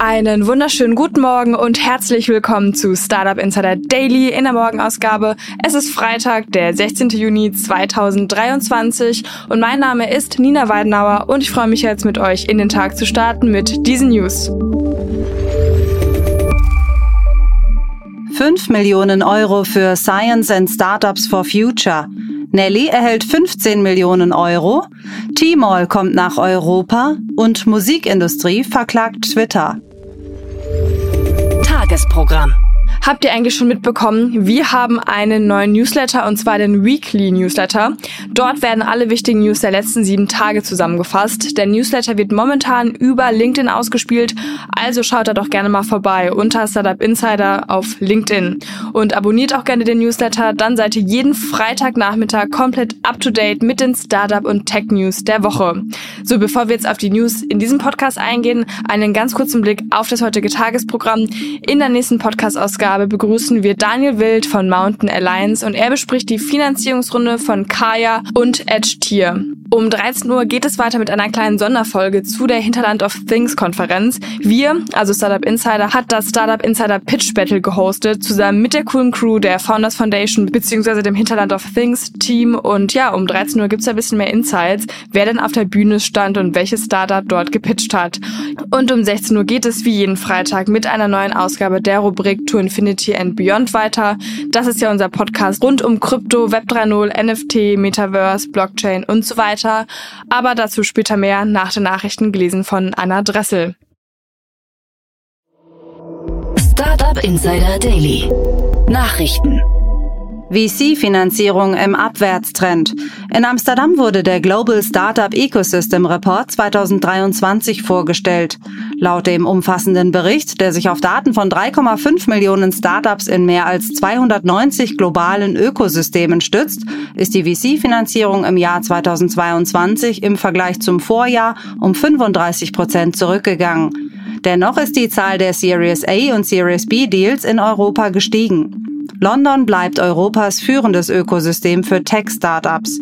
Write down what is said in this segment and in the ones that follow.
Einen wunderschönen guten Morgen und herzlich willkommen zu Startup Insider Daily in der Morgenausgabe. Es ist Freitag, der 16. Juni 2023 und mein Name ist Nina Weidenauer und ich freue mich jetzt mit euch in den Tag zu starten mit diesen News. 5 Millionen Euro für Science and Startups for Future. Nelly erhält 15 Millionen Euro. T-Mall kommt nach Europa und Musikindustrie verklagt Twitter. Tagesprogramm. Habt ihr eigentlich schon mitbekommen? Wir haben einen neuen Newsletter und zwar den Weekly Newsletter. Dort werden alle wichtigen News der letzten sieben Tage zusammengefasst. Der Newsletter wird momentan über LinkedIn ausgespielt, also schaut da doch gerne mal vorbei unter Startup Insider auf LinkedIn und abonniert auch gerne den Newsletter. Dann seid ihr jeden Freitagnachmittag komplett up to date mit den Startup und Tech News der Woche. So, bevor wir jetzt auf die News in diesem Podcast eingehen, einen ganz kurzen Blick auf das heutige Tagesprogramm. In der nächsten Podcast-Ausgabe Ausgabe begrüßen wir Daniel Wild von Mountain Alliance und er bespricht die Finanzierungsrunde von Kaya und Edge Tier. Um 13 Uhr geht es weiter mit einer kleinen Sonderfolge zu der Hinterland of Things Konferenz. Wir, also Startup Insider, hat das Startup Insider Pitch Battle gehostet, zusammen mit der coolen Crew der Founders Foundation bzw. dem Hinterland of Things Team. Und ja, um 13 Uhr gibt's ein bisschen mehr Insights, wer denn auf der Bühne stand und welches Startup dort gepitcht hat. Und um 16 Uhr geht es wie jeden Freitag mit einer neuen Ausgabe der Rubrik To Infinity and Beyond weiter. Das ist ja unser Podcast rund um Krypto, Web 3.0, NFT, Metaverse, Blockchain und so weiter aber dazu später mehr nach den Nachrichten gelesen von Anna Dressel. Startup Insider Daily. Nachrichten. VC-Finanzierung im Abwärtstrend. In Amsterdam wurde der Global Startup Ecosystem Report 2023 vorgestellt. Laut dem umfassenden Bericht, der sich auf Daten von 3,5 Millionen Startups in mehr als 290 globalen Ökosystemen stützt, ist die VC-Finanzierung im Jahr 2022 im Vergleich zum Vorjahr um 35 Prozent zurückgegangen. Dennoch ist die Zahl der Series A und Series B Deals in Europa gestiegen. London bleibt Europas führendes Ökosystem für Tech-Startups.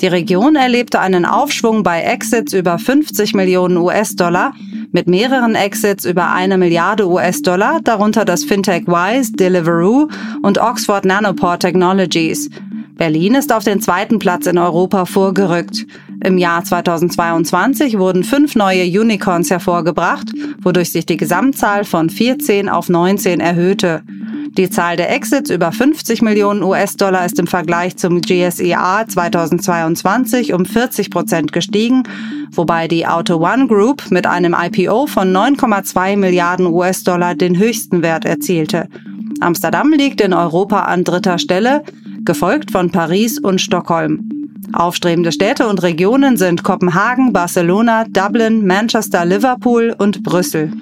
Die Region erlebte einen Aufschwung bei Exits über 50 Millionen US-Dollar, mit mehreren Exits über eine Milliarde US-Dollar, darunter das Fintech Wise, Deliveroo und Oxford Nanopore Technologies. Berlin ist auf den zweiten Platz in Europa vorgerückt. Im Jahr 2022 wurden fünf neue Unicorns hervorgebracht, wodurch sich die Gesamtzahl von 14 auf 19 erhöhte. Die Zahl der Exits über 50 Millionen US-Dollar ist im Vergleich zum GSEA 2022 um 40 Prozent gestiegen, wobei die Auto One Group mit einem IPO von 9,2 Milliarden US-Dollar den höchsten Wert erzielte. Amsterdam liegt in Europa an dritter Stelle, gefolgt von Paris und Stockholm. Aufstrebende Städte und Regionen sind Kopenhagen, Barcelona, Dublin, Manchester, Liverpool und Brüssel.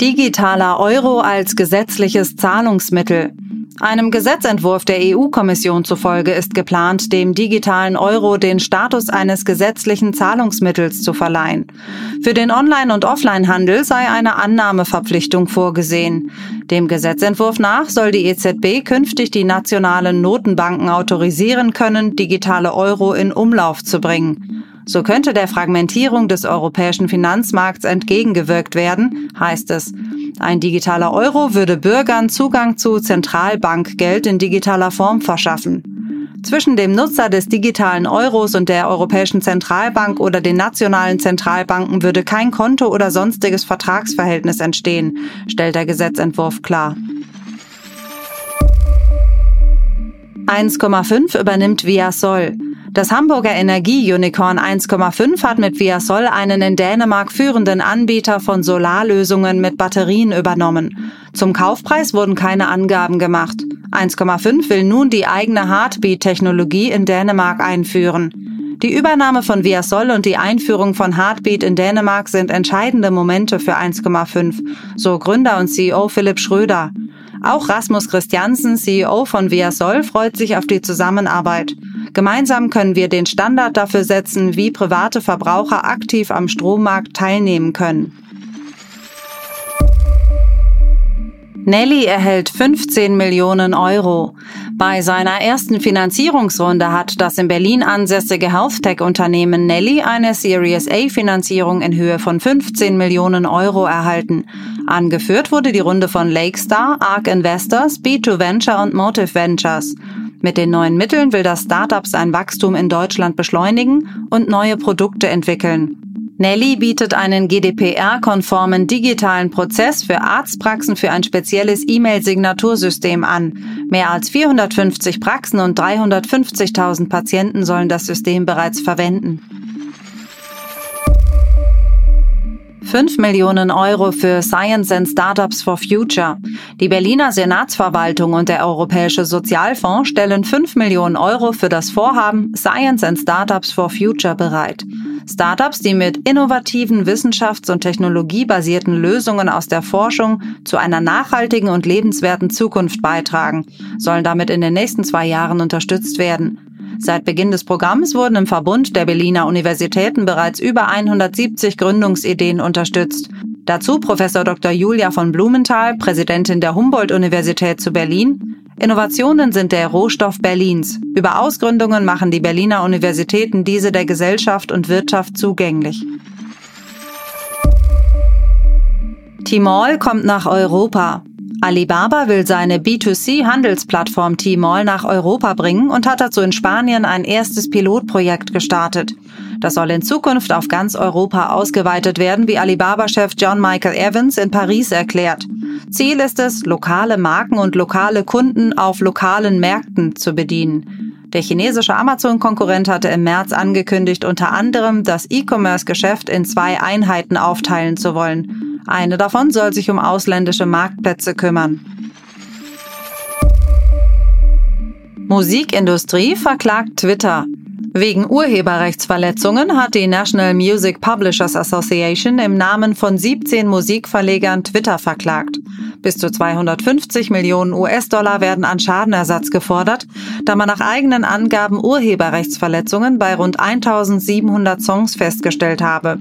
Digitaler Euro als gesetzliches Zahlungsmittel. Einem Gesetzentwurf der EU-Kommission zufolge ist geplant, dem digitalen Euro den Status eines gesetzlichen Zahlungsmittels zu verleihen. Für den Online- und Offline-Handel sei eine Annahmeverpflichtung vorgesehen. Dem Gesetzentwurf nach soll die EZB künftig die nationalen Notenbanken autorisieren können, digitale Euro in Umlauf zu bringen. So könnte der Fragmentierung des europäischen Finanzmarkts entgegengewirkt werden, heißt es. Ein digitaler Euro würde Bürgern Zugang zu Zentralbankgeld in digitaler Form verschaffen. Zwischen dem Nutzer des digitalen Euros und der Europäischen Zentralbank oder den nationalen Zentralbanken würde kein Konto oder sonstiges Vertragsverhältnis entstehen, stellt der Gesetzentwurf klar. 1,5 übernimmt Viasol. Das Hamburger Energie-Unicorn 1,5 hat mit Viasol einen in Dänemark führenden Anbieter von Solarlösungen mit Batterien übernommen. Zum Kaufpreis wurden keine Angaben gemacht. 1,5 will nun die eigene Heartbeat-Technologie in Dänemark einführen. Die Übernahme von Viasol und die Einführung von Heartbeat in Dänemark sind entscheidende Momente für 1,5, so Gründer und CEO Philipp Schröder. Auch Rasmus Christiansen, CEO von Viasol, freut sich auf die Zusammenarbeit. Gemeinsam können wir den Standard dafür setzen, wie private Verbraucher aktiv am Strommarkt teilnehmen können. Nelly erhält 15 Millionen Euro. Bei seiner ersten Finanzierungsrunde hat das in Berlin ansässige Health-Tech-Unternehmen Nelly eine Series A-Finanzierung in Höhe von 15 Millionen Euro erhalten. Angeführt wurde die Runde von Lakestar, ARK Investors, B2 Venture und Motive Ventures. Mit den neuen Mitteln will das Startup sein Wachstum in Deutschland beschleunigen und neue Produkte entwickeln. Nelly bietet einen GDPR-konformen digitalen Prozess für Arztpraxen für ein spezielles E-Mail-Signatursystem an. Mehr als 450 Praxen und 350.000 Patienten sollen das System bereits verwenden. 5 Millionen Euro für Science and Startups for Future. Die Berliner Senatsverwaltung und der Europäische Sozialfonds stellen 5 Millionen Euro für das Vorhaben Science and Startups for Future bereit. Startups, die mit innovativen wissenschafts- und technologiebasierten Lösungen aus der Forschung zu einer nachhaltigen und lebenswerten Zukunft beitragen, sollen damit in den nächsten zwei Jahren unterstützt werden. Seit Beginn des Programms wurden im Verbund der Berliner Universitäten bereits über 170 Gründungsideen unterstützt. Dazu Professor Dr. Julia von Blumenthal, Präsidentin der Humboldt-Universität zu Berlin. Innovationen sind der Rohstoff Berlins. Über Ausgründungen machen die Berliner Universitäten diese der Gesellschaft und Wirtschaft zugänglich. Timol kommt nach Europa. Alibaba will seine B2C-Handelsplattform Tmall nach Europa bringen und hat dazu in Spanien ein erstes Pilotprojekt gestartet. Das soll in Zukunft auf ganz Europa ausgeweitet werden, wie Alibaba-Chef John Michael Evans in Paris erklärt. Ziel ist es, lokale Marken und lokale Kunden auf lokalen Märkten zu bedienen. Der chinesische Amazon-Konkurrent hatte im März angekündigt, unter anderem das E-Commerce-Geschäft in zwei Einheiten aufteilen zu wollen. Eine davon soll sich um ausländische Marktplätze kümmern. Musikindustrie verklagt Twitter. Wegen Urheberrechtsverletzungen hat die National Music Publishers Association im Namen von 17 Musikverlegern Twitter verklagt. Bis zu 250 Millionen US-Dollar werden an Schadenersatz gefordert, da man nach eigenen Angaben Urheberrechtsverletzungen bei rund 1700 Songs festgestellt habe.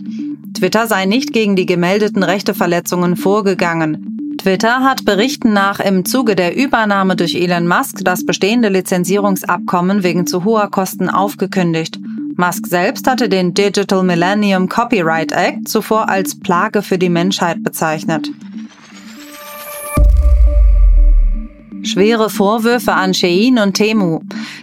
Twitter sei nicht gegen die gemeldeten Rechteverletzungen vorgegangen. Twitter hat Berichten nach im Zuge der Übernahme durch Elon Musk das bestehende Lizenzierungsabkommen wegen zu hoher Kosten aufgekündigt. Musk selbst hatte den Digital Millennium Copyright Act zuvor als Plage für die Menschheit bezeichnet. Schwere Vorwürfe an Shein und Temu.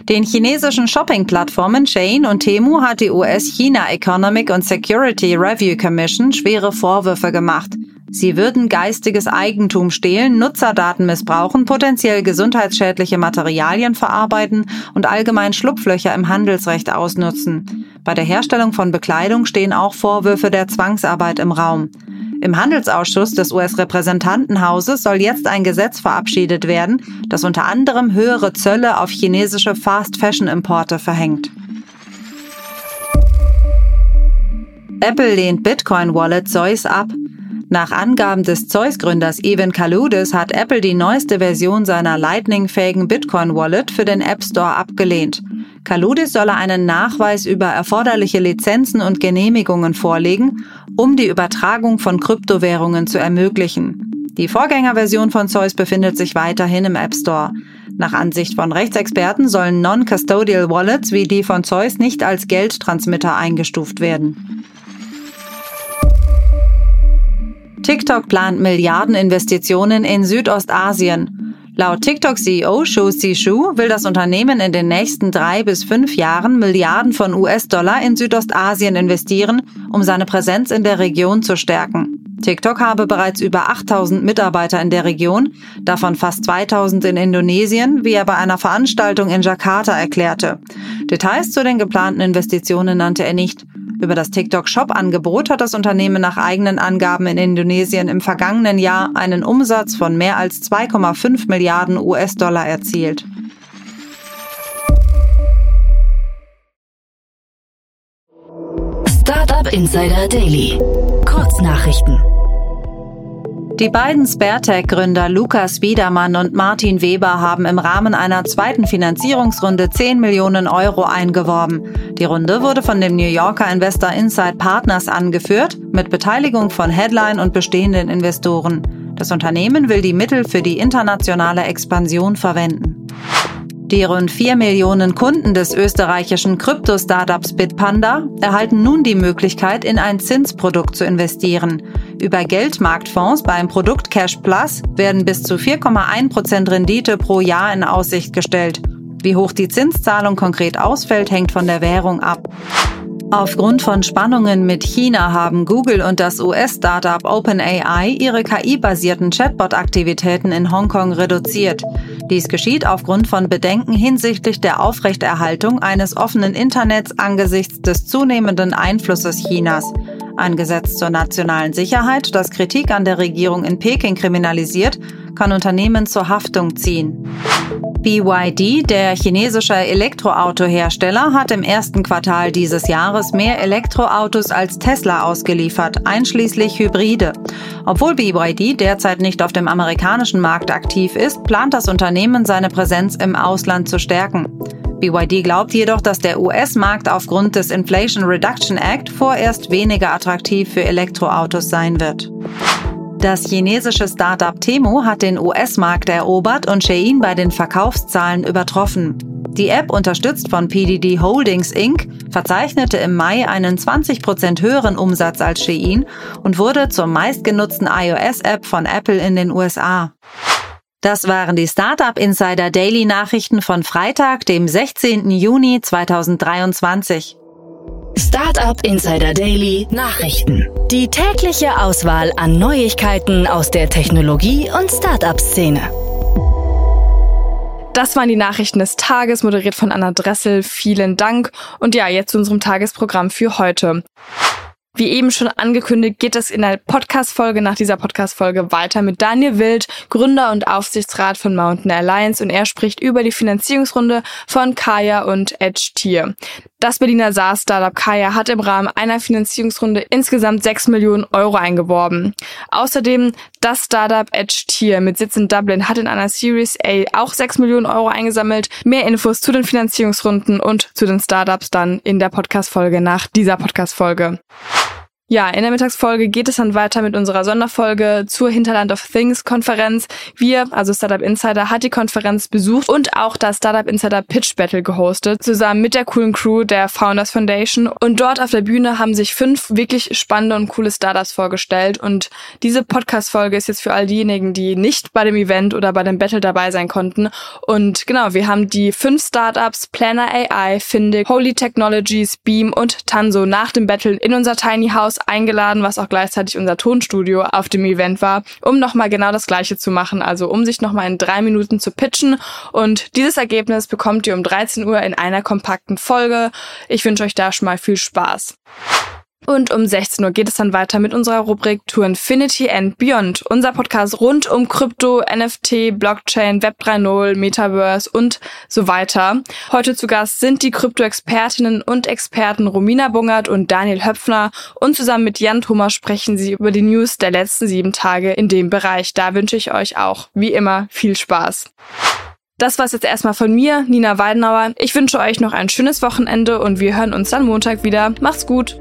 Den chinesischen Shopping-Plattformen Shein und Temu hat die US-China Economic and Security Review Commission schwere Vorwürfe gemacht. Sie würden geistiges Eigentum stehlen, Nutzerdaten missbrauchen, potenziell gesundheitsschädliche Materialien verarbeiten und allgemein Schlupflöcher im Handelsrecht ausnutzen. Bei der Herstellung von Bekleidung stehen auch Vorwürfe der Zwangsarbeit im Raum. Im Handelsausschuss des US-Repräsentantenhauses soll jetzt ein Gesetz verabschiedet werden, das unter anderem höhere Zölle auf chinesische Fast-Fashion-Importe verhängt. Apple lehnt Bitcoin-Wallet Zeus ab. Nach Angaben des Zeus-Gründers Evan Kaludis hat Apple die neueste Version seiner Lightning-fähigen Bitcoin-Wallet für den App Store abgelehnt. Kaludis solle einen Nachweis über erforderliche Lizenzen und Genehmigungen vorlegen, um die Übertragung von Kryptowährungen zu ermöglichen. Die Vorgängerversion von Zeus befindet sich weiterhin im App Store. Nach Ansicht von Rechtsexperten sollen Non-Custodial Wallets wie die von Zeus nicht als Geldtransmitter eingestuft werden. TikTok plant Milliardeninvestitionen in Südostasien. Laut TikTok-CEO Shu Shu will das Unternehmen in den nächsten drei bis fünf Jahren Milliarden von US-Dollar in Südostasien investieren, um seine Präsenz in der Region zu stärken. TikTok habe bereits über 8000 Mitarbeiter in der Region, davon fast 2000 in Indonesien, wie er bei einer Veranstaltung in Jakarta erklärte. Details zu den geplanten Investitionen nannte er nicht. Über das TikTok-Shop-Angebot hat das Unternehmen nach eigenen Angaben in Indonesien im vergangenen Jahr einen Umsatz von mehr als 2,5 Milliarden US-Dollar erzielt. Startup Insider Daily. Kurznachrichten. Die beiden SpareTech-Gründer Lukas Biedermann und Martin Weber haben im Rahmen einer zweiten Finanzierungsrunde 10 Millionen Euro eingeworben. Die Runde wurde von dem New Yorker Investor Insight Partners angeführt, mit Beteiligung von Headline und bestehenden Investoren. Das Unternehmen will die Mittel für die internationale Expansion verwenden. Die rund 4 Millionen Kunden des österreichischen Krypto-Startups Bitpanda erhalten nun die Möglichkeit, in ein Zinsprodukt zu investieren. Über Geldmarktfonds beim Produkt Cash Plus werden bis zu 4,1% Rendite pro Jahr in Aussicht gestellt. Wie hoch die Zinszahlung konkret ausfällt, hängt von der Währung ab. Aufgrund von Spannungen mit China haben Google und das US-Startup OpenAI ihre KI-basierten Chatbot-Aktivitäten in Hongkong reduziert. Dies geschieht aufgrund von Bedenken hinsichtlich der Aufrechterhaltung eines offenen Internets angesichts des zunehmenden Einflusses Chinas. Ein Gesetz zur nationalen Sicherheit, das Kritik an der Regierung in Peking kriminalisiert, kann Unternehmen zur Haftung ziehen. BYD, der chinesische Elektroautohersteller, hat im ersten Quartal dieses Jahres mehr Elektroautos als Tesla ausgeliefert, einschließlich Hybride. Obwohl BYD derzeit nicht auf dem amerikanischen Markt aktiv ist, plant das Unternehmen seine Präsenz im Ausland zu stärken. BYD glaubt jedoch, dass der US-Markt aufgrund des Inflation Reduction Act vorerst weniger attraktiv für Elektroautos sein wird. Das chinesische Startup Temu hat den US-Markt erobert und Shein bei den Verkaufszahlen übertroffen. Die App, unterstützt von PDD Holdings Inc., verzeichnete im Mai einen 20% höheren Umsatz als Shein und wurde zur meistgenutzten iOS-App von Apple in den USA. Das waren die Startup Insider Daily Nachrichten von Freitag, dem 16. Juni 2023. Startup Insider Daily Nachrichten. Die tägliche Auswahl an Neuigkeiten aus der Technologie- und Startup-Szene. Das waren die Nachrichten des Tages, moderiert von Anna Dressel. Vielen Dank. Und ja, jetzt zu unserem Tagesprogramm für heute. Wie eben schon angekündigt, geht es in der Podcast-Folge nach dieser Podcast-Folge weiter mit Daniel Wild, Gründer und Aufsichtsrat von Mountain Alliance und er spricht über die Finanzierungsrunde von Kaya und Edge Tier. Das Berliner SaaS-Startup Kaya hat im Rahmen einer Finanzierungsrunde insgesamt 6 Millionen Euro eingeworben. Außerdem das Startup Edge Tier mit Sitz in Dublin hat in einer Series A auch 6 Millionen Euro eingesammelt. Mehr Infos zu den Finanzierungsrunden und zu den Startups dann in der Podcast-Folge nach dieser Podcast-Folge. Ja, in der Mittagsfolge geht es dann weiter mit unserer Sonderfolge zur Hinterland of Things Konferenz. Wir, also Startup Insider, hat die Konferenz besucht und auch das Startup Insider Pitch Battle gehostet, zusammen mit der coolen Crew der Founders Foundation. Und dort auf der Bühne haben sich fünf wirklich spannende und coole Startups vorgestellt. Und diese Podcast-Folge ist jetzt für all diejenigen, die nicht bei dem Event oder bei dem Battle dabei sein konnten. Und genau, wir haben die fünf Startups Planner AI, Findig, Holy Technologies, Beam und Tanso nach dem Battle in unser Tiny House eingeladen, was auch gleichzeitig unser Tonstudio auf dem Event war, um nochmal genau das Gleiche zu machen, also um sich nochmal in drei Minuten zu pitchen. Und dieses Ergebnis bekommt ihr um 13 Uhr in einer kompakten Folge. Ich wünsche euch da schon mal viel Spaß. Und um 16 Uhr geht es dann weiter mit unserer Rubrik To Infinity and Beyond, unser Podcast rund um Krypto, NFT, Blockchain, Web 3.0, Metaverse und so weiter. Heute zu Gast sind die Krypto-Expertinnen und Experten Romina Bungert und Daniel Höpfner und zusammen mit Jan Thomas sprechen sie über die News der letzten sieben Tage in dem Bereich. Da wünsche ich euch auch, wie immer, viel Spaß. Das war's jetzt erstmal von mir, Nina Weidenauer. Ich wünsche euch noch ein schönes Wochenende und wir hören uns dann Montag wieder. Macht's gut!